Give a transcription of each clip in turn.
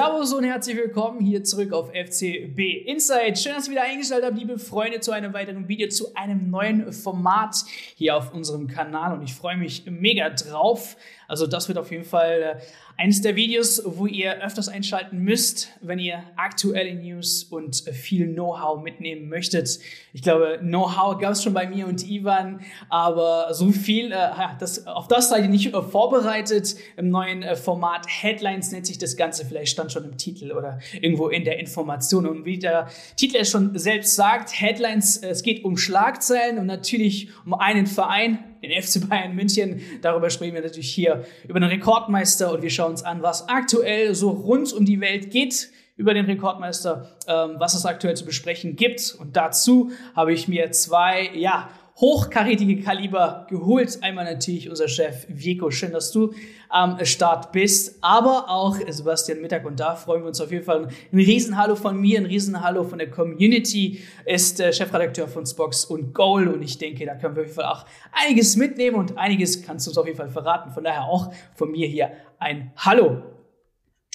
himself Servus und herzlich willkommen hier zurück auf FCB Insight. Schön, dass ihr wieder eingeschaltet habt, liebe Freunde, zu einem weiteren Video, zu einem neuen Format hier auf unserem Kanal und ich freue mich mega drauf. Also das wird auf jeden Fall äh, eines der Videos, wo ihr öfters einschalten müsst, wenn ihr aktuelle News und viel Know-how mitnehmen möchtet. Ich glaube, Know-how gab es schon bei mir und Ivan, aber so viel, äh, das, auf das seid ihr nicht vorbereitet. Im neuen äh, Format Headlines nennt sich das Ganze, vielleicht stand schon im Titel oder irgendwo in der Information. Und wie der Titel es schon selbst sagt, Headlines, äh, es geht um Schlagzeilen und natürlich um einen Verein, den FC Bayern München. Darüber sprechen wir natürlich hier über den Rekordmeister und wir schauen uns an, was aktuell so rund um die Welt geht über den Rekordmeister, ähm, was es aktuell zu besprechen gibt. Und dazu habe ich mir zwei, ja, hochkarätige Kaliber geholt. Einmal natürlich unser Chef Vico. Schön, dass du am Start bist. Aber auch Sebastian Mittag. Und da freuen wir uns auf jeden Fall. Ein Riesenhallo von mir, ein Riesenhallo von der Community. Ist äh, Chefredakteur von Spox und Goal. Und ich denke, da können wir auf jeden Fall auch einiges mitnehmen und einiges kannst du uns auf jeden Fall verraten. Von daher auch von mir hier ein Hallo.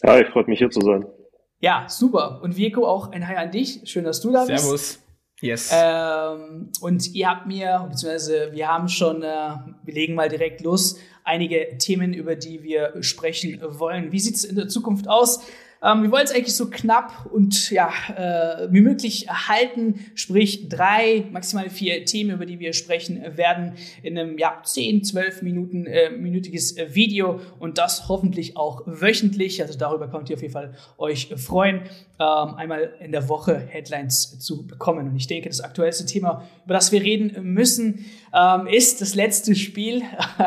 Ja, ich freue mich hier zu sein. Ja, super. Und Vico, auch ein Hi an dich. Schön, dass du da bist. Servus. Yes. Ähm, und ihr habt mir, beziehungsweise wir haben schon, äh, wir legen mal direkt los, einige Themen, über die wir sprechen wollen. Wie sieht es in der Zukunft aus? Ähm, wir wollen es eigentlich so knapp und ja, äh, wie möglich halten, sprich drei, maximal vier Themen, über die wir sprechen werden, in einem ja, 10, 12 Minuten äh, minütiges Video und das hoffentlich auch wöchentlich. Also darüber könnt ihr auf jeden Fall euch freuen, ähm, einmal in der Woche Headlines zu bekommen. Und ich denke, das aktuellste Thema, über das wir reden müssen, ähm, ist das letzte Spiel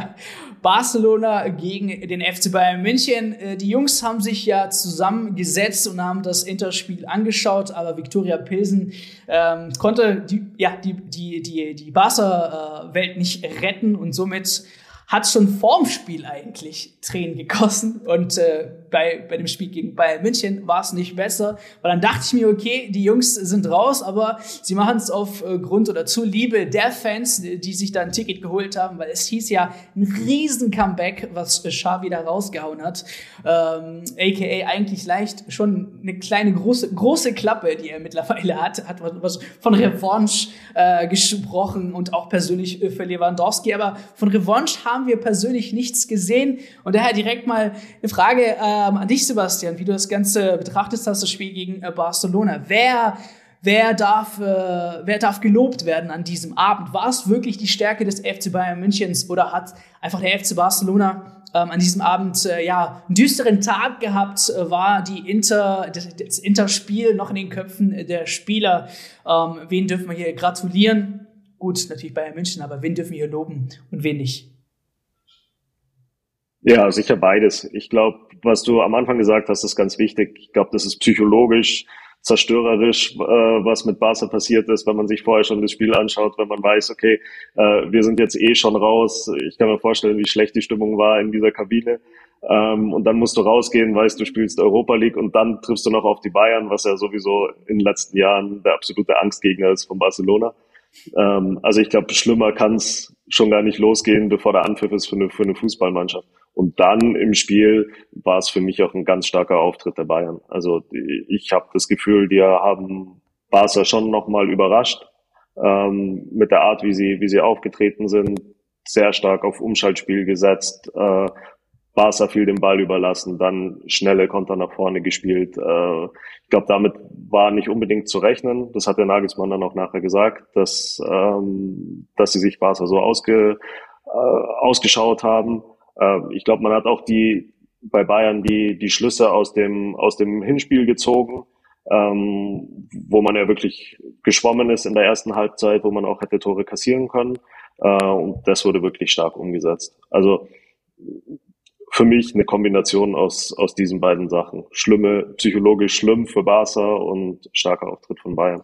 Barcelona gegen den FC Bayern München. Äh, die Jungs haben sich ja zusammengesetzt und haben das Interspiel angeschaut, aber Viktoria Pilsen ähm, konnte die, ja, die, die, die, die Barca-Welt nicht retten und somit hat schon vorm Spiel eigentlich Tränen gegossen und äh, bei, bei dem Spiel gegen Bayern München war es nicht besser, weil dann dachte ich mir, okay, die Jungs sind raus, aber sie machen es auf äh, oder zu Liebe der Fans, die sich da ein Ticket geholt haben, weil es hieß ja ein riesen Comeback, was Xavi da rausgehauen hat, ähm, aka eigentlich leicht schon eine kleine große große Klappe, die er mittlerweile hat, hat was von Revanche äh, gesprochen und auch persönlich für Lewandowski, aber von Revanche haben wir persönlich nichts gesehen. Und daher direkt mal eine Frage äh, ähm, an dich, Sebastian, wie du das Ganze betrachtest hast, das Spiel gegen äh, Barcelona. Wer, wer, darf, äh, wer darf gelobt werden an diesem Abend? War es wirklich die Stärke des FC Bayern Münchens oder hat einfach der FC Barcelona ähm, an diesem Abend äh, ja einen düsteren Tag gehabt? Äh, war die Inter, das, das Interspiel noch in den Köpfen der Spieler? Ähm, wen dürfen wir hier gratulieren? Gut, natürlich Bayern München, aber wen dürfen wir hier loben und wen nicht? Ja, sicher beides. Ich glaube, was du am Anfang gesagt hast, ist ganz wichtig. Ich glaube, das ist psychologisch, zerstörerisch, äh, was mit Barca passiert ist, wenn man sich vorher schon das Spiel anschaut, wenn man weiß, okay, äh, wir sind jetzt eh schon raus. Ich kann mir vorstellen, wie schlecht die Stimmung war in dieser Kabine. Ähm, und dann musst du rausgehen, weißt du spielst Europa League und dann triffst du noch auf die Bayern, was ja sowieso in den letzten Jahren der absolute Angstgegner ist von Barcelona. Ähm, also ich glaube, schlimmer kann es schon gar nicht losgehen, bevor der Anpfiff ist für eine, für eine Fußballmannschaft. Und dann im Spiel war es für mich auch ein ganz starker Auftritt der Bayern. Also ich habe das Gefühl, die haben Barca schon nochmal überrascht ähm, mit der Art, wie sie, wie sie aufgetreten sind. Sehr stark auf Umschaltspiel gesetzt, äh, Barca viel den Ball überlassen, dann schnelle Konter nach vorne gespielt. Äh, ich glaube, damit war nicht unbedingt zu rechnen. Das hat der Nagelsmann dann auch nachher gesagt, dass, ähm, dass sie sich Barca so ausge, äh, ausgeschaut haben. Äh, ich glaube, man hat auch die bei Bayern die, die Schlüsse aus dem, aus dem Hinspiel gezogen, ähm, wo man ja wirklich geschwommen ist in der ersten Halbzeit, wo man auch hätte Tore kassieren können. Und das wurde wirklich stark umgesetzt. Also für mich eine Kombination aus, aus diesen beiden Sachen. Schlimme, psychologisch schlimm für Barca und starker Auftritt von Bayern.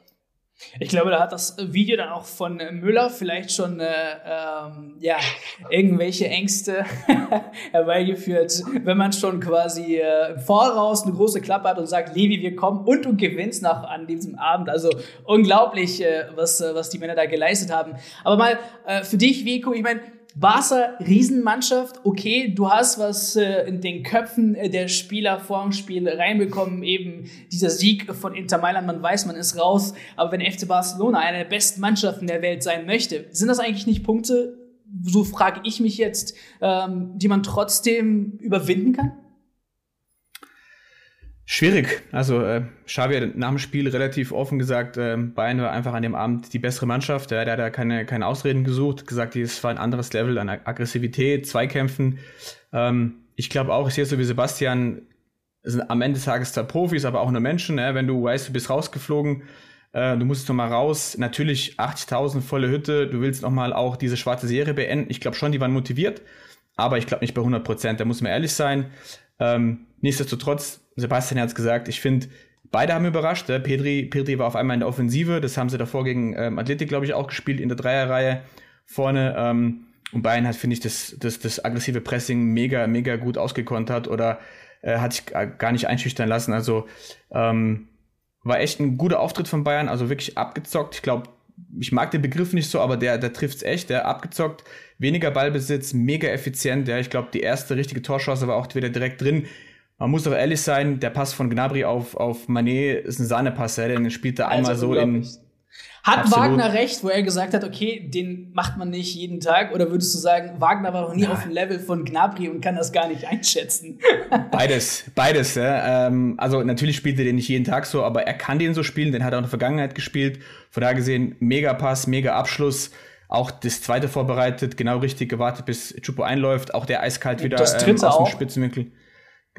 Ich glaube, da hat das Video dann auch von Müller vielleicht schon äh, ähm, ja, irgendwelche Ängste herbeigeführt, wenn man schon quasi äh, im Voraus eine große Klappe hat und sagt, Levi, wir kommen und du gewinnst noch an diesem Abend. Also unglaublich, äh, was, was die Männer da geleistet haben. Aber mal äh, für dich, Vico, ich meine, Barca, Riesenmannschaft, okay, du hast was äh, in den Köpfen äh, der Spieler vor dem Spiel reinbekommen, eben dieser Sieg von Inter Mailand, man weiß, man ist raus, aber wenn FC Barcelona eine der besten Mannschaften der Welt sein möchte, sind das eigentlich nicht Punkte, so frage ich mich jetzt, ähm, die man trotzdem überwinden kann? Schwierig. Also äh, Xavi hat nach dem Spiel relativ offen gesagt, äh, Bayern war einfach an dem Abend die bessere Mannschaft. Ja, der hat da keine, keine Ausreden gesucht, gesagt, es war ein anderes Level an Aggressivität, Zweikämpfen. Ähm, ich glaube auch, ich sehe so wie Sebastian, sind am Ende des Tages zwar Profis, aber auch nur Menschen. Ja, wenn du weißt, du bist rausgeflogen, äh, du musst noch mal raus. Natürlich 80.000 volle Hütte. Du willst noch mal auch diese schwarze Serie beenden. Ich glaube schon, die waren motiviert, aber ich glaube nicht bei 100 Prozent. Da muss man ehrlich sein. Ähm, nichtsdestotrotz Sebastian hat es gesagt, ich finde, beide haben überrascht. Ja. Pedri, Pedri war auf einmal in der Offensive, das haben sie davor gegen ähm, Athletik, glaube ich, auch gespielt, in der Dreierreihe vorne. Ähm, und Bayern hat, finde ich, das, das, das aggressive Pressing mega, mega gut ausgekontert oder äh, hat sich gar nicht einschüchtern lassen. Also ähm, war echt ein guter Auftritt von Bayern, also wirklich abgezockt. Ich glaube, ich mag den Begriff nicht so, aber der, der trifft es echt. Der abgezockt, weniger Ballbesitz, mega effizient. Ja, ich glaube, die erste richtige Torschance war auch wieder direkt drin. Man muss doch ehrlich sein, der Pass von Gnabry auf, auf Manet ist ein Sahnepass, ja, den spielt er einmal also so in. Hat Absolut. Wagner recht, wo er gesagt hat, okay, den macht man nicht jeden Tag? Oder würdest du sagen, Wagner war noch nie ja. auf dem Level von Gnabry und kann das gar nicht einschätzen? Beides, beides. Ja. Ähm, also natürlich spielt er den nicht jeden Tag so, aber er kann den so spielen, den hat er auch in der Vergangenheit gespielt. Von daher gesehen, mega Pass, mega Abschluss. Auch das zweite vorbereitet, genau richtig gewartet, bis Chupo einläuft. Auch der eiskalt wieder ähm, aus dem Spitzenwinkel.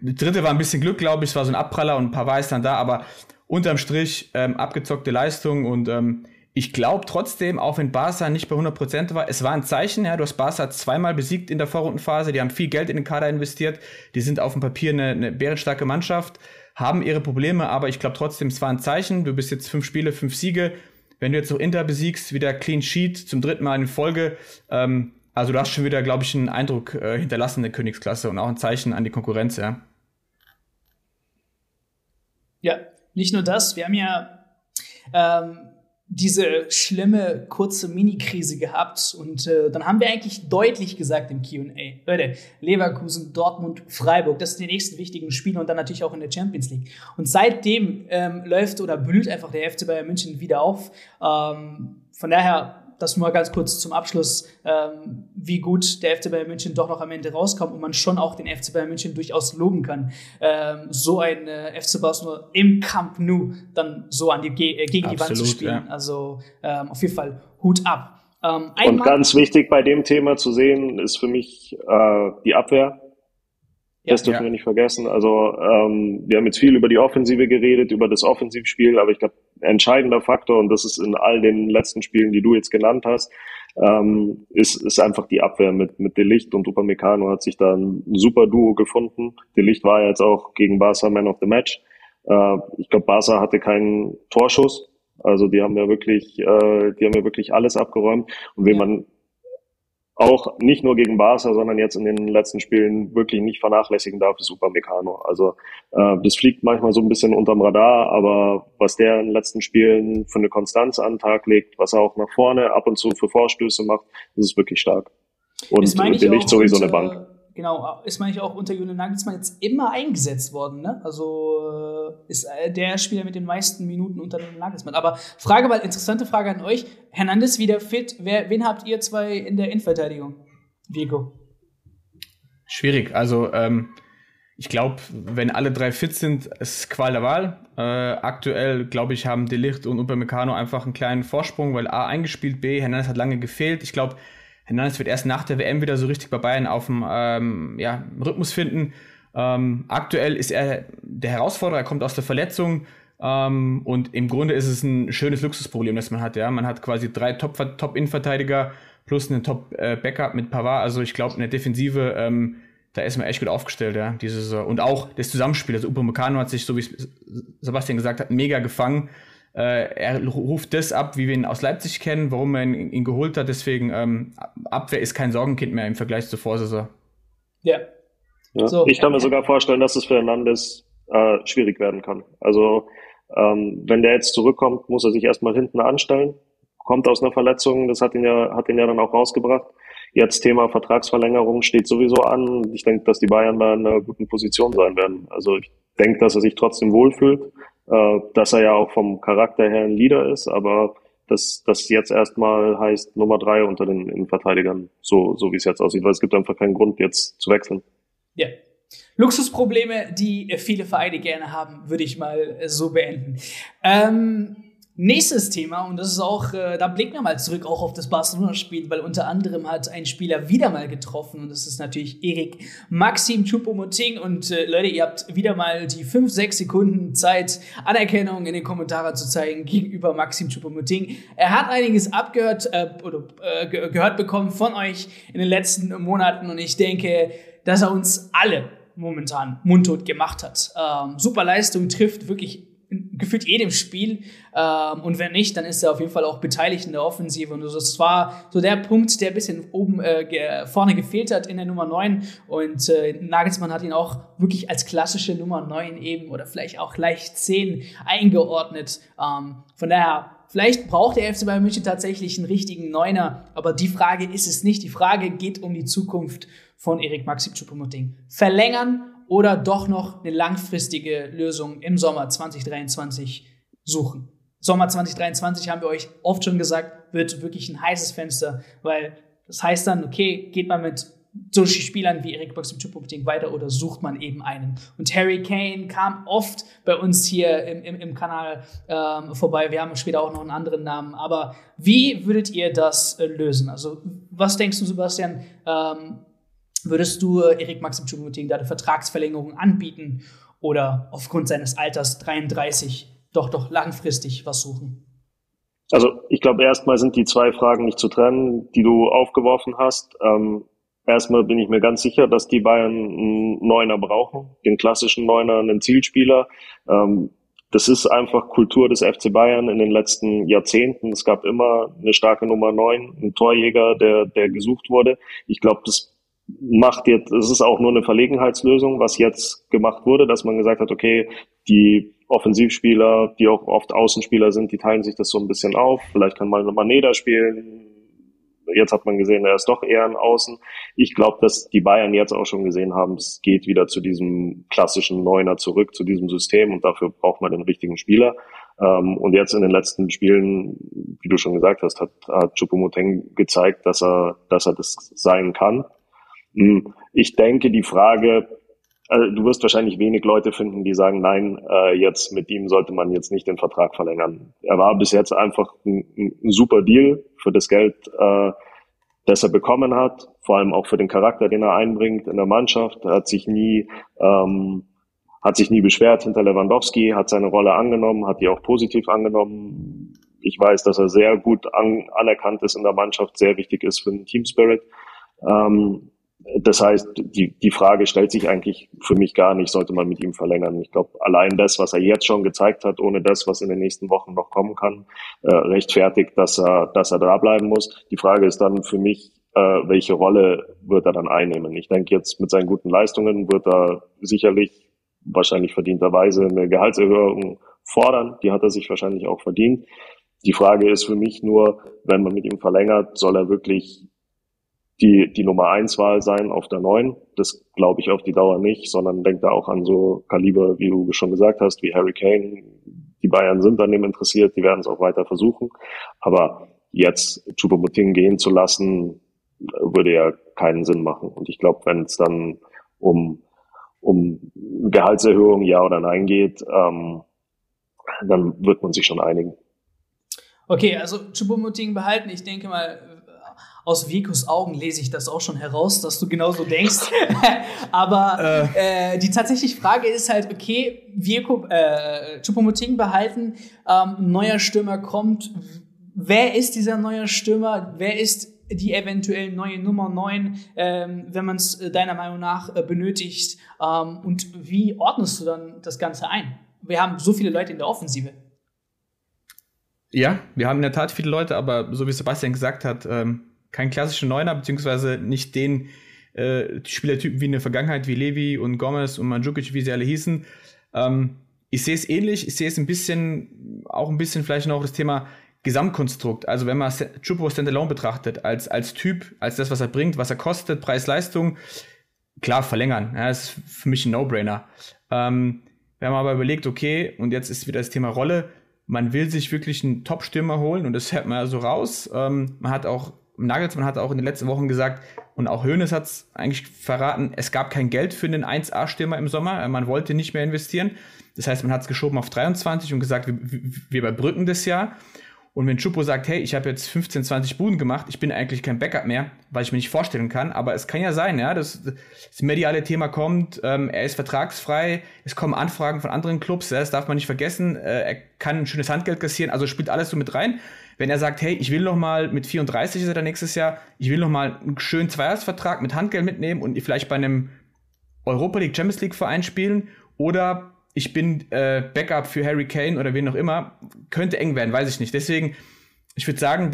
Die dritte war ein bisschen Glück, glaube ich. Es war so ein Abpraller und ein paar ist dann da, aber unterm Strich ähm, abgezockte Leistung und ähm, ich glaube trotzdem, auch wenn Barca nicht bei 100% war, es war ein Zeichen. Ja, du hast Barca zweimal besiegt in der Vorrundenphase. Die haben viel Geld in den Kader investiert. Die sind auf dem Papier eine, eine bärenstarke Mannschaft, haben ihre Probleme, aber ich glaube trotzdem, es war ein Zeichen. Du bist jetzt fünf Spiele, fünf Siege. Wenn du jetzt noch Inter besiegst, wieder Clean Sheet zum dritten Mal in Folge. Ähm, also du hast schon wieder, glaube ich, einen Eindruck äh, hinterlassen in der Königsklasse und auch ein Zeichen an die Konkurrenz, ja. Ja, nicht nur das, wir haben ja ähm, diese schlimme kurze Mini-Krise gehabt und äh, dann haben wir eigentlich deutlich gesagt im Q&A, Leute, Leverkusen, Dortmund, Freiburg, das sind die nächsten wichtigen Spiele und dann natürlich auch in der Champions League. Und seitdem ähm, läuft oder blüht einfach der FC Bayern München wieder auf. Ähm, von daher das nur ganz kurz zum Abschluss, ähm, wie gut der FC Bayern München doch noch am Ende rauskommt und man schon auch den FC Bayern München durchaus loben kann, ähm, so ein äh, FC Barcelona im Camp Nou dann so an die, äh, gegen Absolut, die Wand zu spielen. Ja. Also ähm, auf jeden Fall Hut ab. Ähm, und ganz wichtig bei dem Thema zu sehen ist für mich äh, die Abwehr. Ja, das dürfen ja. wir nicht vergessen. Also ähm, wir haben jetzt viel über die Offensive geredet, über das Offensivspiel, aber ich glaube, entscheidender Faktor, und das ist in all den letzten Spielen, die du jetzt genannt hast, ähm, ist, ist einfach die Abwehr mit, mit Delicht und Upamecano hat sich da ein super Duo gefunden. Delicht war jetzt auch gegen Barca Man of the Match. Äh, ich glaube, Barca hatte keinen Torschuss. Also die haben ja wirklich, äh, die haben ja wirklich alles abgeräumt. Und wenn man auch nicht nur gegen Barca, sondern jetzt in den letzten Spielen wirklich nicht vernachlässigen darf, ist Upamecano. Also äh, das fliegt manchmal so ein bisschen unterm Radar, aber was der in den letzten Spielen für eine Konstanz an den Tag legt, was er auch nach vorne ab und zu für Vorstöße macht, das ist wirklich stark. Und der Licht sowieso eine Bank genau, ist man auch unter Julian Nagelsmann jetzt immer eingesetzt worden, ne? Also äh, ist äh, der Spieler mit den meisten Minuten unter Julian Nagelsmann. Aber Frage mal, interessante Frage an euch. Hernandez wieder fit. Wer, wen habt ihr zwei in der Innenverteidigung? Vigo. Schwierig. Also, ähm, ich glaube, wenn alle drei fit sind, ist Qual der Wahl. Äh, aktuell, glaube ich, haben Delicht und Upamecano einfach einen kleinen Vorsprung, weil A eingespielt, B, Hernandez hat lange gefehlt. Ich glaube, Hernandez wird erst nach der WM wieder so richtig bei Bayern auf dem ähm, ja, Rhythmus finden. Ähm, aktuell ist er der Herausforderer, er kommt aus der Verletzung. Ähm, und im Grunde ist es ein schönes Luxusproblem, das man hat. Ja, man hat quasi drei Top-Innenverteidiger plus einen Top-Backup mit Pavard. Also ich glaube, in der Defensive, ähm, da ist man echt gut aufgestellt, ja, diese Saison. Und auch das Zusammenspiel. Also Upamecano hat sich, so wie Sebastian gesagt hat, mega gefangen. Äh, er ruft das ab, wie wir ihn aus Leipzig kennen, warum er ihn, ihn geholt hat. Deswegen, ähm, Abwehr ist kein Sorgenkind mehr im Vergleich zur Vorsaison. Ja. ja. So, ich kann mir sogar vorstellen, dass es für Hernandez äh, schwierig werden kann. Also, ähm, wenn der jetzt zurückkommt, muss er sich erstmal hinten anstellen. Kommt aus einer Verletzung, das hat ihn ja, hat ihn ja dann auch rausgebracht. Jetzt Thema Vertragsverlängerung steht sowieso an. Ich denke, dass die Bayern da in einer guten Position sein werden. Also ich denke, dass er sich trotzdem wohlfühlt, äh, dass er ja auch vom Charakter her ein Leader ist, aber dass das jetzt erstmal heißt Nummer drei unter den Innenverteidigern, so, so wie es jetzt aussieht, weil es gibt einfach keinen Grund, jetzt zu wechseln. Ja. Luxusprobleme, die viele Vereine gerne haben, würde ich mal so beenden. Ähm, Nächstes Thema, und das ist auch, äh, da blicken wir mal zurück auch auf das Barcelona-Spiel, weil unter anderem hat ein Spieler wieder mal getroffen und das ist natürlich Erik Maxim Choupo-Moting. Und äh, Leute, ihr habt wieder mal die 5, 6 Sekunden Zeit, Anerkennung in den Kommentaren zu zeigen gegenüber Maxim Choupo-Moting. Er hat einiges abgehört äh, oder äh, gehört bekommen von euch in den letzten Monaten und ich denke, dass er uns alle momentan mundtot gemacht hat. Ähm, super Leistung, trifft wirklich gefühlt jedem Spiel. Ähm, und wenn nicht, dann ist er auf jeden Fall auch beteiligt in der Offensive. Und das war so der Punkt, der ein bisschen oben äh, vorne gefehlt hat in der Nummer 9. Und äh, Nagelsmann hat ihn auch wirklich als klassische Nummer 9 eben oder vielleicht auch leicht 10 eingeordnet. Ähm, von daher Vielleicht braucht der FC Bayern München tatsächlich einen richtigen Neuner, aber die Frage ist es nicht. Die Frage geht um die Zukunft von Erik Maxim Choupo-Moting. Verlängern oder doch noch eine langfristige Lösung im Sommer 2023 suchen. Sommer 2023 haben wir euch oft schon gesagt, wird wirklich ein heißes Fenster, weil das heißt dann, okay, geht man mit solchen Spielern wie Erik Box im Choupo-Moting weiter oder sucht man eben einen. Und Harry Kane kam oft bei uns hier im, im, im Kanal ähm, vorbei. Wir haben später auch noch einen anderen Namen. Aber wie würdet ihr das äh, lösen? Also was denkst du, Sebastian? Ähm, Würdest du äh, Erik Maxim Choupo-Moting da eine Vertragsverlängerung anbieten oder aufgrund seines Alters 33 doch doch langfristig was suchen? Also ich glaube, erstmal sind die zwei Fragen nicht zu trennen, die du aufgeworfen hast. Ähm, erstmal bin ich mir ganz sicher, dass die Bayern einen Neuner brauchen, den klassischen Neuner, einen Zielspieler. Ähm, das ist einfach Kultur des FC Bayern in den letzten Jahrzehnten. Es gab immer eine starke Nummer 9, einen Torjäger, der, der gesucht wurde. Ich glaube, das macht jetzt, es ist auch nur eine Verlegenheitslösung, was jetzt gemacht wurde, dass man gesagt hat, okay, die Offensivspieler, die auch oft Außenspieler sind, die teilen sich das so ein bisschen auf. Vielleicht kann mal Maneda spielen. Jetzt hat man gesehen, er ist doch eher ein Außen. Ich glaube, dass die Bayern jetzt auch schon gesehen haben, es geht wieder zu diesem klassischen Neuner zurück, zu diesem System und dafür braucht man den richtigen Spieler. Ähm, und jetzt in den letzten Spielen, wie du schon gesagt hast, hat, hat Chupomoteng gezeigt, dass er, dass er das sein kann. Hm, ich denke, die Frage, also du wirst wahrscheinlich wenig Leute finden, die sagen, nein, äh, jetzt mit ihm sollte man jetzt nicht den Vertrag verlängern. Er war bis jetzt einfach ein, ein super Deal für das Geld, äh, das er bekommen hat, vor allem auch für den Charakter, den er einbringt in der Mannschaft. Er hat sich nie, ähm, hat sich nie beschwert hinter Lewandowski, hat seine Rolle angenommen, hat die auch positiv angenommen. Ich weiß, dass er sehr gut an, anerkannt ist in der Mannschaft, sehr wichtig ist für den Team Spirit. Ähm, das heißt, die, die Frage stellt sich eigentlich für mich gar nicht, sollte man mit ihm verlängern. Ich glaube, allein das, was er jetzt schon gezeigt hat, ohne das, was in den nächsten Wochen noch kommen kann, äh, rechtfertigt, dass er, dass er da bleiben muss. Die Frage ist dann für mich, äh, welche Rolle wird er dann einnehmen? Ich denke jetzt mit seinen guten Leistungen wird er sicherlich wahrscheinlich verdienterweise eine Gehaltserhöhung fordern. Die hat er sich wahrscheinlich auch verdient. Die Frage ist für mich nur, wenn man mit ihm verlängert, soll er wirklich die, die Nummer eins Wahl sein auf der neun. Das glaube ich auf die Dauer nicht, sondern denkt da auch an so Kaliber, wie du schon gesagt hast, wie Harry Kane. Die Bayern sind an dem interessiert, die werden es auch weiter versuchen. Aber jetzt Choupo-Moting gehen zu lassen, würde ja keinen Sinn machen. Und ich glaube, wenn es dann um, um Gehaltserhöhung ja oder nein geht, ähm, dann wird man sich schon einigen. Okay, also Choupo-Moting behalten. Ich denke mal, aus Vikos Augen lese ich das auch schon heraus, dass du genauso denkst. Aber äh. äh, die tatsächliche Frage ist halt, okay, Vico, äh, Chupomoting behalten, ähm, neuer Stürmer kommt. Wer ist dieser neue Stürmer? Wer ist die eventuell neue Nummer 9, ähm, wenn man es äh, deiner Meinung nach äh, benötigt? Ähm, und wie ordnest du dann das Ganze ein? Wir haben so viele Leute in der Offensive. Ja, wir haben in der Tat viele Leute, aber so wie Sebastian gesagt hat, ähm, kein klassischer Neuner, beziehungsweise nicht den äh, Spielertypen wie in der Vergangenheit, wie Levi und Gomez und Mandzukic, wie sie alle hießen. Ähm, ich sehe es ähnlich, ich sehe es ein bisschen, auch ein bisschen vielleicht noch das Thema Gesamtkonstrukt, also wenn man Chupo Standalone betrachtet, als, als Typ, als das, was er bringt, was er kostet, Preis-Leistung, klar verlängern. Ja, ist für mich ein No-Brainer. Ähm, wenn man aber überlegt, okay, und jetzt ist wieder das Thema Rolle, man will sich wirklich einen Top-Stürmer holen und das hört man ja so raus. Ähm, man hat auch, Nagelsmann hat auch in den letzten Wochen gesagt, und auch Hoeneß hat es eigentlich verraten, es gab kein Geld für einen 1A-Stürmer im Sommer, man wollte nicht mehr investieren. Das heißt, man hat es geschoben auf 23 und gesagt, wir, wir überbrücken das Jahr. Und wenn Chupo sagt, hey, ich habe jetzt 15, 20 Buden gemacht, ich bin eigentlich kein Backup mehr, weil ich mir nicht vorstellen kann, aber es kann ja sein, ja, dass das mediale Thema kommt, ähm, er ist vertragsfrei, es kommen Anfragen von anderen Clubs, ja, das darf man nicht vergessen, äh, er kann ein schönes Handgeld kassieren, also spielt alles so mit rein. Wenn er sagt, hey, ich will noch mal mit 34 ist er dann nächstes Jahr, ich will noch mal einen schönen Zweijahresvertrag mit Handgeld mitnehmen und vielleicht bei einem Europa League Champions League Verein spielen oder ich bin äh, Backup für Harry Kane oder wen auch immer, könnte eng werden, weiß ich nicht. Deswegen, ich würde sagen,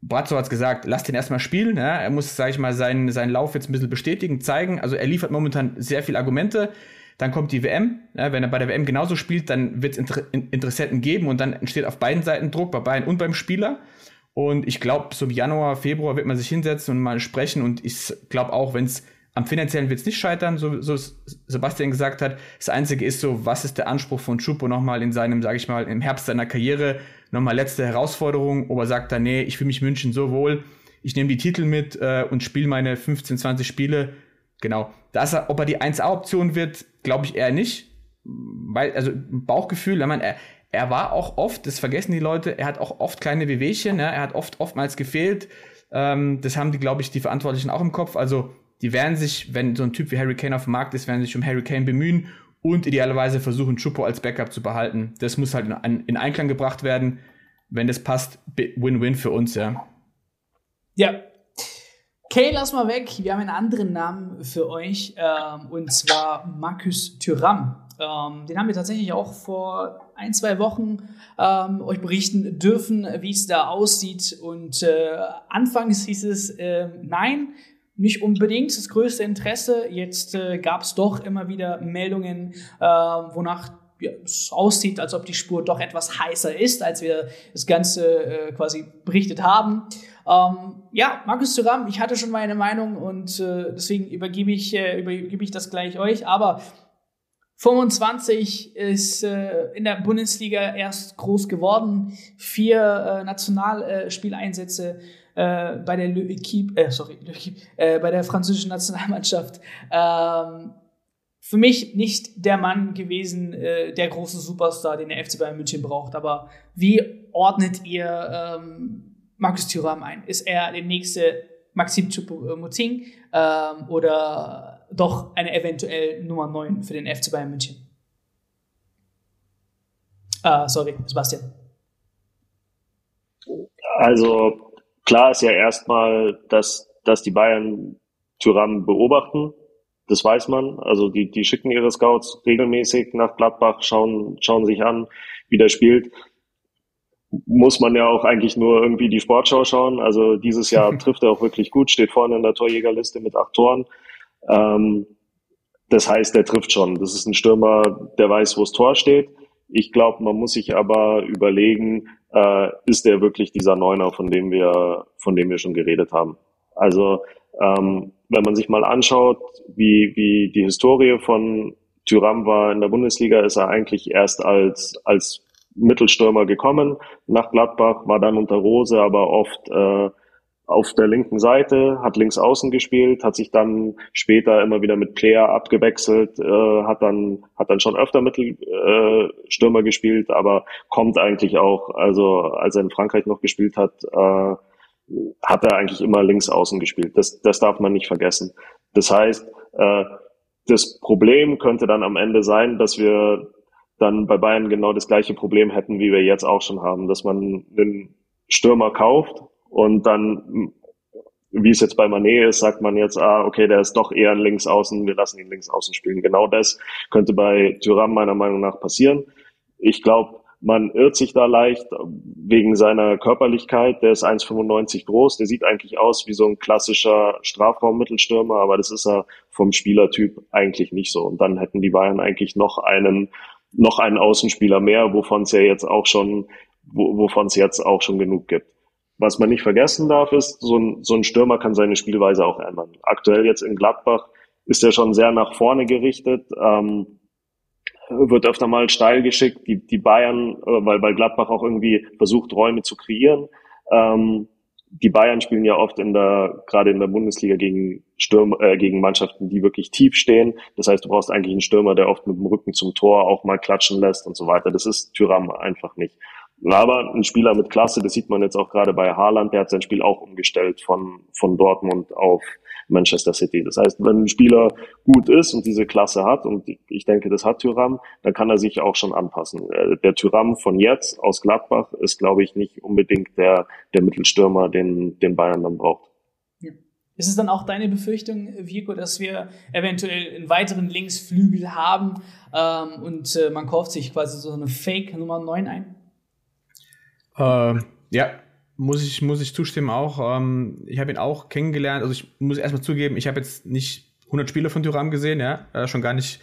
Brazzo hat es gesagt, lass den erstmal spielen. Ja? Er muss, sage ich mal, seinen, seinen Lauf jetzt ein bisschen bestätigen, zeigen. Also er liefert momentan sehr viele Argumente. Dann kommt die WM. Ja? Wenn er bei der WM genauso spielt, dann wird es Inter Interessenten geben und dann entsteht auf beiden Seiten Druck, bei Bayern und beim Spieler. Und ich glaube, so im Januar, Februar wird man sich hinsetzen und mal sprechen. Und ich glaube auch, wenn es am finanziellen wird es nicht scheitern, so, so Sebastian gesagt hat. Das Einzige ist so, was ist der Anspruch von Schupo nochmal in seinem, sage ich mal, im Herbst seiner Karriere, nochmal letzte Herausforderung, ob er sagt dann, nee, ich fühle mich München so wohl, ich nehme die Titel mit äh, und spiele meine 15, 20 Spiele. Genau. Dass er, ob er die 1A-Option wird, glaube ich eher nicht. Weil, also Bauchgefühl, ich meine, er, er war auch oft, das vergessen die Leute, er hat auch oft kleine Wehwehchen, ja, er hat oft, oftmals gefehlt. Ähm, das haben die, glaube ich, die Verantwortlichen auch im Kopf. Also die werden sich, wenn so ein Typ wie Harry Kane auf dem Markt ist, werden sich um Harry Kane bemühen und idealerweise versuchen, Chupo als Backup zu behalten. Das muss halt in, in Einklang gebracht werden. Wenn das passt, Win-Win für uns, ja. Ja. Kay, lass mal weg. Wir haben einen anderen Namen für euch, ähm, und zwar Marcus Thuram. Ähm, den haben wir tatsächlich auch vor ein, zwei Wochen ähm, euch berichten dürfen, wie es da aussieht. Und äh, anfangs hieß es, äh, nein, nicht unbedingt das größte Interesse. Jetzt äh, gab es doch immer wieder Meldungen, äh, wonach ja, es aussieht, als ob die Spur doch etwas heißer ist, als wir das Ganze äh, quasi berichtet haben. Ähm, ja, Markus Thuram, ich hatte schon meine Meinung und äh, deswegen übergebe ich, äh, übergebe ich das gleich euch. Aber 25 ist äh, in der Bundesliga erst groß geworden. Vier äh, Nationalspieleinsätze äh, bei der Le Equipe, äh, sorry, Le Equipe, äh, bei der französischen Nationalmannschaft. Ähm, für mich nicht der Mann gewesen, äh, der große Superstar, den der FC Bayern München braucht. Aber wie ordnet ihr ähm, Markus Thuram ein? Ist er der nächste Maxim Choupo-Moting ähm, oder doch eine eventuell Nummer 9 für den FC Bayern München? Ah, sorry, Sebastian. Also Klar ist ja erstmal, dass, dass die Bayern Tyrann beobachten. Das weiß man. Also die, die schicken ihre Scouts regelmäßig nach Gladbach, schauen, schauen sich an, wie der spielt. Muss man ja auch eigentlich nur irgendwie die Sportschau schauen. Also dieses Jahr trifft er auch wirklich gut, steht vorne in der Torjägerliste mit acht Toren. Ähm, das heißt, er trifft schon. Das ist ein Stürmer, der weiß, wo das Tor steht. Ich glaube, man muss sich aber überlegen, äh, ist der wirklich dieser Neuner, von dem wir, von dem wir schon geredet haben. Also ähm, wenn man sich mal anschaut, wie, wie die Historie von Tyram war in der Bundesliga, ist er eigentlich erst als, als Mittelstürmer gekommen nach Gladbach, war dann unter Rose, aber oft äh, auf der linken Seite, hat links außen gespielt, hat sich dann später immer wieder mit Player abgewechselt, äh, hat dann hat dann schon öfter Mittelstürmer äh, gespielt, aber kommt eigentlich auch, also als er in Frankreich noch gespielt hat, äh, hat er eigentlich immer links außen gespielt. Das das darf man nicht vergessen. Das heißt, äh, das Problem könnte dann am Ende sein, dass wir dann bei Bayern genau das gleiche Problem hätten, wie wir jetzt auch schon haben, dass man einen Stürmer kauft und dann, wie es jetzt bei Manet ist, sagt man jetzt, ah, okay, der ist doch eher ein Linksaußen, wir lassen ihn Linksaußen spielen. Genau das könnte bei Thuram meiner Meinung nach passieren. Ich glaube, man irrt sich da leicht wegen seiner Körperlichkeit. Der ist 1,95 groß. Der sieht eigentlich aus wie so ein klassischer Strafraummittelstürmer, aber das ist er vom Spielertyp eigentlich nicht so. Und dann hätten die Bayern eigentlich noch einen, noch einen Außenspieler mehr, wovon es ja jetzt auch schon wo, wovon es jetzt auch schon genug gibt. Was man nicht vergessen darf, ist, so ein, so ein Stürmer kann seine Spielweise auch ändern. Aktuell jetzt in Gladbach ist er schon sehr nach vorne gerichtet, ähm, wird öfter mal steil geschickt. Die, die Bayern, äh, weil, weil Gladbach auch irgendwie versucht, Räume zu kreieren. Ähm, die Bayern spielen ja oft in der, gerade in der Bundesliga gegen Stürmer, äh, gegen Mannschaften, die wirklich tief stehen. Das heißt, du brauchst eigentlich einen Stürmer, der oft mit dem Rücken zum Tor auch mal klatschen lässt und so weiter. Das ist Tyram einfach nicht. Aber ein Spieler mit Klasse, das sieht man jetzt auch gerade bei Haaland, der hat sein Spiel auch umgestellt von, von Dortmund auf Manchester City. Das heißt, wenn ein Spieler gut ist und diese Klasse hat, und ich denke, das hat Tyram, dann kann er sich auch schon anpassen. Äh, der Tyram von jetzt aus Gladbach ist, glaube ich, nicht unbedingt der, der Mittelstürmer, den, den Bayern dann braucht. Ist es dann auch deine Befürchtung, Vico, dass wir eventuell einen weiteren Linksflügel haben ähm, und äh, man kauft sich quasi so eine Fake Nummer 9 ein? Ähm, ja, muss ich, muss ich zustimmen auch. Ähm, ich habe ihn auch kennengelernt. Also ich muss erstmal zugeben, ich habe jetzt nicht 100 Spiele von Thuram gesehen, ja, äh, schon gar nicht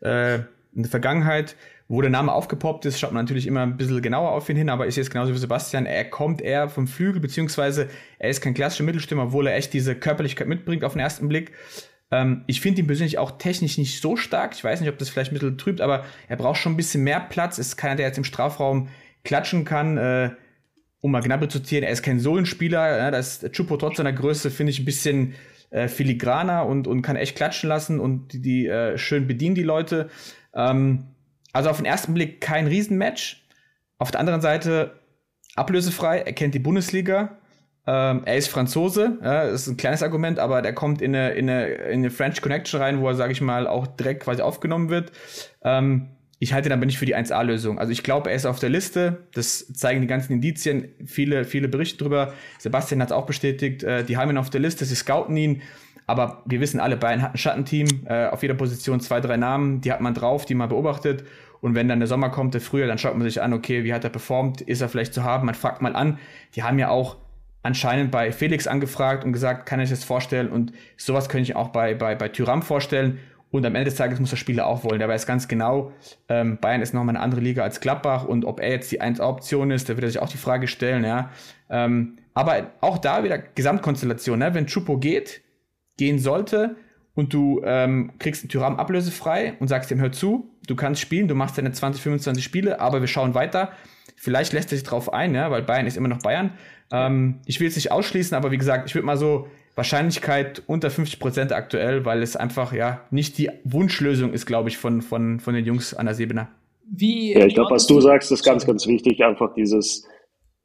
äh, in der Vergangenheit. Wo der Name aufgepoppt ist, schaut man natürlich immer ein bisschen genauer auf ihn hin, aber sehe es genauso wie Sebastian. Er kommt eher vom Flügel, beziehungsweise er ist kein klassischer Mittelstürmer, obwohl er echt diese Körperlichkeit mitbringt auf den ersten Blick. Ähm, ich finde ihn persönlich auch technisch nicht so stark. Ich weiß nicht, ob das vielleicht ein bisschen trübt, aber er braucht schon ein bisschen mehr Platz. Ist keiner, der jetzt im Strafraum klatschen kann. Äh, um mal Gnabry zu zitieren, er ist kein Sohlenspieler. Ja, das Chupo trotz seiner Größe finde ich ein bisschen äh, filigraner und, und kann echt klatschen lassen und die, die äh, schön bedienen die Leute. Ähm, also auf den ersten Blick kein Riesenmatch. Auf der anderen Seite ablösefrei, er kennt die Bundesliga. Ähm, er ist Franzose, ja, das ist ein kleines Argument, aber der kommt in eine, in eine, in eine French Connection rein, wo er, sage ich mal, auch direkt quasi aufgenommen wird. Ähm, ich halte ihn aber nicht für die 1A-Lösung. Also ich glaube, er ist auf der Liste. Das zeigen die ganzen Indizien. Viele, viele Berichte drüber. Sebastian hat es auch bestätigt. Äh, die haben ihn auf der Liste. Sie scouten ihn. Aber wir wissen alle, Bayern hat ein Schattenteam. Äh, auf jeder Position zwei, drei Namen. Die hat man drauf, die man beobachtet. Und wenn dann der Sommer kommt, der Frühjahr, dann schaut man sich an, okay, wie hat er performt? Ist er vielleicht zu haben? Man fragt mal an. Die haben ja auch anscheinend bei Felix angefragt und gesagt, kann ich das vorstellen? Und sowas könnte ich auch bei, bei, bei Tyram vorstellen. Und am Ende des Tages muss der Spieler auch wollen. Der weiß ganz genau, ähm, Bayern ist nochmal eine andere Liga als Gladbach und ob er jetzt die 1-Option ist, da wird er sich auch die Frage stellen, ja. Ähm, aber auch da wieder Gesamtkonstellation, ne? wenn Chupo geht, gehen sollte und du ähm, kriegst einen Tyram ablösefrei und sagst ihm, hör zu, du kannst spielen, du machst deine 20, 25 Spiele, aber wir schauen weiter. Vielleicht lässt er sich drauf ein, ja, weil Bayern ist immer noch Bayern. Ähm, ich will es nicht ausschließen, aber wie gesagt, ich würde mal so Wahrscheinlichkeit unter 50 Prozent aktuell, weil es einfach ja nicht die Wunschlösung ist, glaube ich, von, von, von den Jungs an der Sebener. Wie, ja, ich glaube, was du sagst, ist ganz, ganz wichtig. Einfach dieses,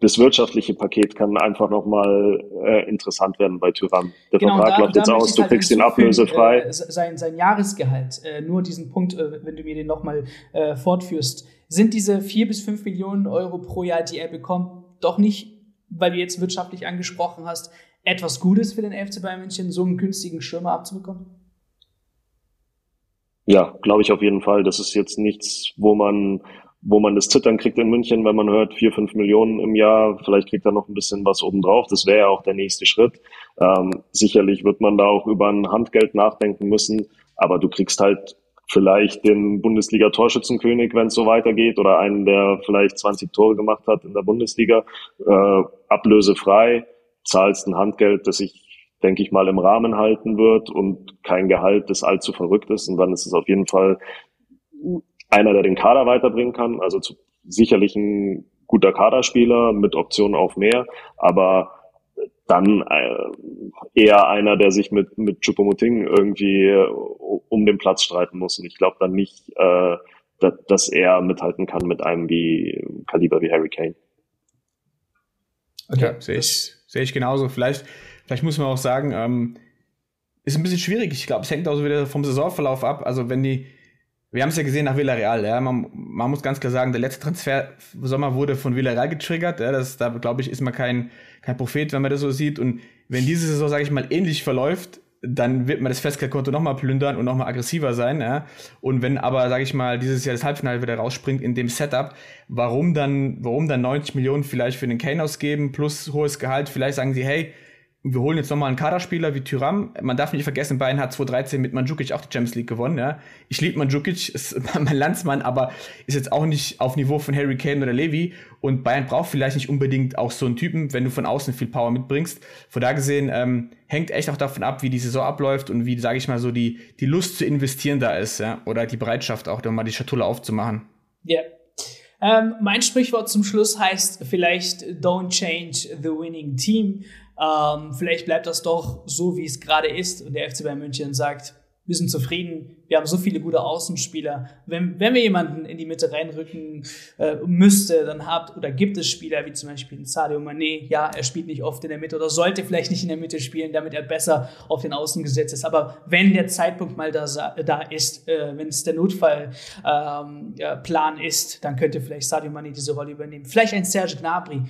das wirtschaftliche Paket kann einfach nochmal äh, interessant werden bei Tyrann. Der genau, Vertrag da, läuft jetzt aus, du halt kriegst den ablösefrei. Äh, sein, sein Jahresgehalt, äh, nur diesen Punkt, äh, wenn du mir den nochmal äh, fortführst, sind diese vier bis fünf Millionen Euro pro Jahr, die er bekommt, doch nicht, weil du jetzt wirtschaftlich angesprochen hast, etwas Gutes für den FC Bayern München, so einen günstigen Stürmer abzubekommen? Ja, glaube ich auf jeden Fall. Das ist jetzt nichts, wo man, wo man das Zittern kriegt in München, wenn man hört, vier, fünf Millionen im Jahr. Vielleicht kriegt er noch ein bisschen was obendrauf. Das wäre ja auch der nächste Schritt. Ähm, sicherlich wird man da auch über ein Handgeld nachdenken müssen. Aber du kriegst halt vielleicht den Bundesliga-Torschützenkönig, wenn es so weitergeht, oder einen, der vielleicht 20 Tore gemacht hat in der Bundesliga, äh, ablösefrei zahlst ein Handgeld, das sich, denke ich mal, im Rahmen halten wird und kein Gehalt, das allzu verrückt ist. Und dann ist es auf jeden Fall einer, der den Kader weiterbringen kann. Also zu, sicherlich ein guter Kaderspieler mit Optionen auf mehr, aber dann äh, eher einer, der sich mit, mit Chupomoting irgendwie äh, um den Platz streiten muss. Und ich glaube dann nicht, äh, dass, dass er mithalten kann mit einem wie Kaliber wie Harry Kane. Okay, ja, sehe ich, Sehe ich genauso. Vielleicht, vielleicht muss man auch sagen, ähm, ist ein bisschen schwierig. Ich glaube, es hängt auch so wieder vom Saisonverlauf ab. Also wenn die, wir haben es ja gesehen nach Villarreal, ja, man, man, muss ganz klar sagen, der letzte Transfer Sommer wurde von Villarreal getriggert. Ja, das, da glaube ich, ist man kein, kein Prophet, wenn man das so sieht. Und wenn diese Saison, sage ich mal, ähnlich verläuft, dann wird man das Festgeldkonto nochmal plündern und nochmal aggressiver sein. Ja? Und wenn aber, sage ich mal, dieses Jahr das Halbfinale wieder rausspringt in dem Setup, warum dann, warum dann 90 Millionen vielleicht für den Kane ausgeben plus hohes Gehalt? Vielleicht sagen sie, hey, wir holen jetzt nochmal einen Kaderspieler wie Tyram. Man darf nicht vergessen, Bayern hat 2013 mit Mandzukic auch die Champions League gewonnen. Ja. Ich liebe Mandzukic, ist mein Landsmann, aber ist jetzt auch nicht auf Niveau von Harry Kane oder Levy. Und Bayern braucht vielleicht nicht unbedingt auch so einen Typen, wenn du von außen viel Power mitbringst. Von da gesehen ähm, hängt echt auch davon ab, wie die Saison abläuft und wie, sage ich mal, so die, die Lust zu investieren da ist. Ja. Oder die Bereitschaft auch, dann mal die Schatulle aufzumachen. Ja. Yeah. Ähm, mein Sprichwort zum Schluss heißt vielleicht Don't change the winning team. Ähm, vielleicht bleibt das doch so, wie es gerade ist und der FC Bayern München sagt, wir sind zufrieden, wir haben so viele gute Außenspieler. Wenn, wenn wir jemanden in die Mitte reinrücken äh, müsste, dann habt oder gibt es Spieler wie zum Beispiel Sadio Mané, ja, er spielt nicht oft in der Mitte oder sollte vielleicht nicht in der Mitte spielen, damit er besser auf den Außen gesetzt ist. Aber wenn der Zeitpunkt mal da, da ist, äh, wenn es der Notfallplan ähm, ist, dann könnte vielleicht Sadio Mané diese Rolle übernehmen. Vielleicht ein Serge Gnabry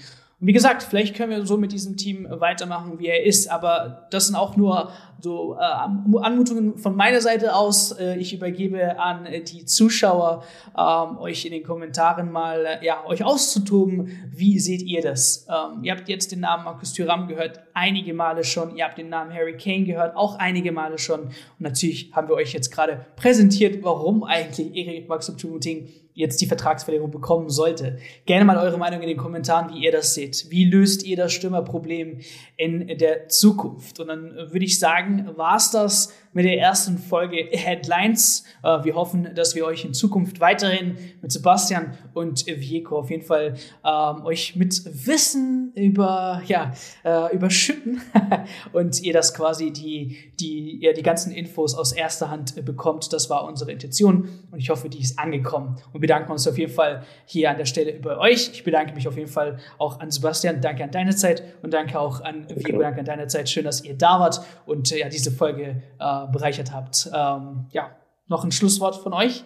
und wie gesagt, vielleicht können wir so mit diesem Team weitermachen, wie er ist, aber das sind auch nur so äh, Anmutungen von meiner Seite aus. Äh, ich übergebe an die Zuschauer, ähm, euch in den Kommentaren mal äh, ja, euch auszutoben. Wie seht ihr das? Ähm, ihr habt jetzt den Namen Markus Thüram gehört, einige Male schon. Ihr habt den Namen Harry Kane gehört, auch einige Male schon. Und natürlich haben wir euch jetzt gerade präsentiert, warum eigentlich Erik Maxim Chumuting jetzt die Vertragsverlängerung bekommen sollte. Gerne mal eure Meinung in den Kommentaren, wie ihr das seht. Wie löst ihr das Stürmerproblem in der Zukunft? Und dann würde ich sagen, war's das mit der ersten Folge Headlines. Äh, wir hoffen, dass wir euch in Zukunft weiterhin mit Sebastian und Vieko auf jeden Fall ähm, euch mit Wissen über, ja, äh, überschütten und ihr das quasi die, die, ja, die ganzen Infos aus erster Hand äh, bekommt. Das war unsere Intention und ich hoffe, die ist angekommen. Und wir bedanken uns auf jeden Fall hier an der Stelle bei euch. Ich bedanke mich auf jeden Fall auch an Sebastian. Danke an deine Zeit und danke auch an Vieko. Danke an deine Zeit. Schön, dass ihr da wart und äh, ja, diese Folge äh, bereichert habt. Ähm, ja, noch ein Schlusswort von euch?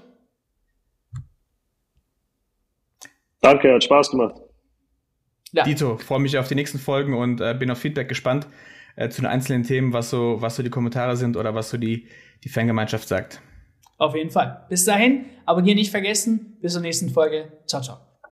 Danke, hat Spaß gemacht. Ja. Dito, freue mich auf die nächsten Folgen und äh, bin auf Feedback gespannt äh, zu den einzelnen Themen, was so, was so die Kommentare sind oder was so die, die Fangemeinschaft sagt. Auf jeden Fall. Bis dahin, abonnieren nicht vergessen. Bis zur nächsten Folge. Ciao, ciao.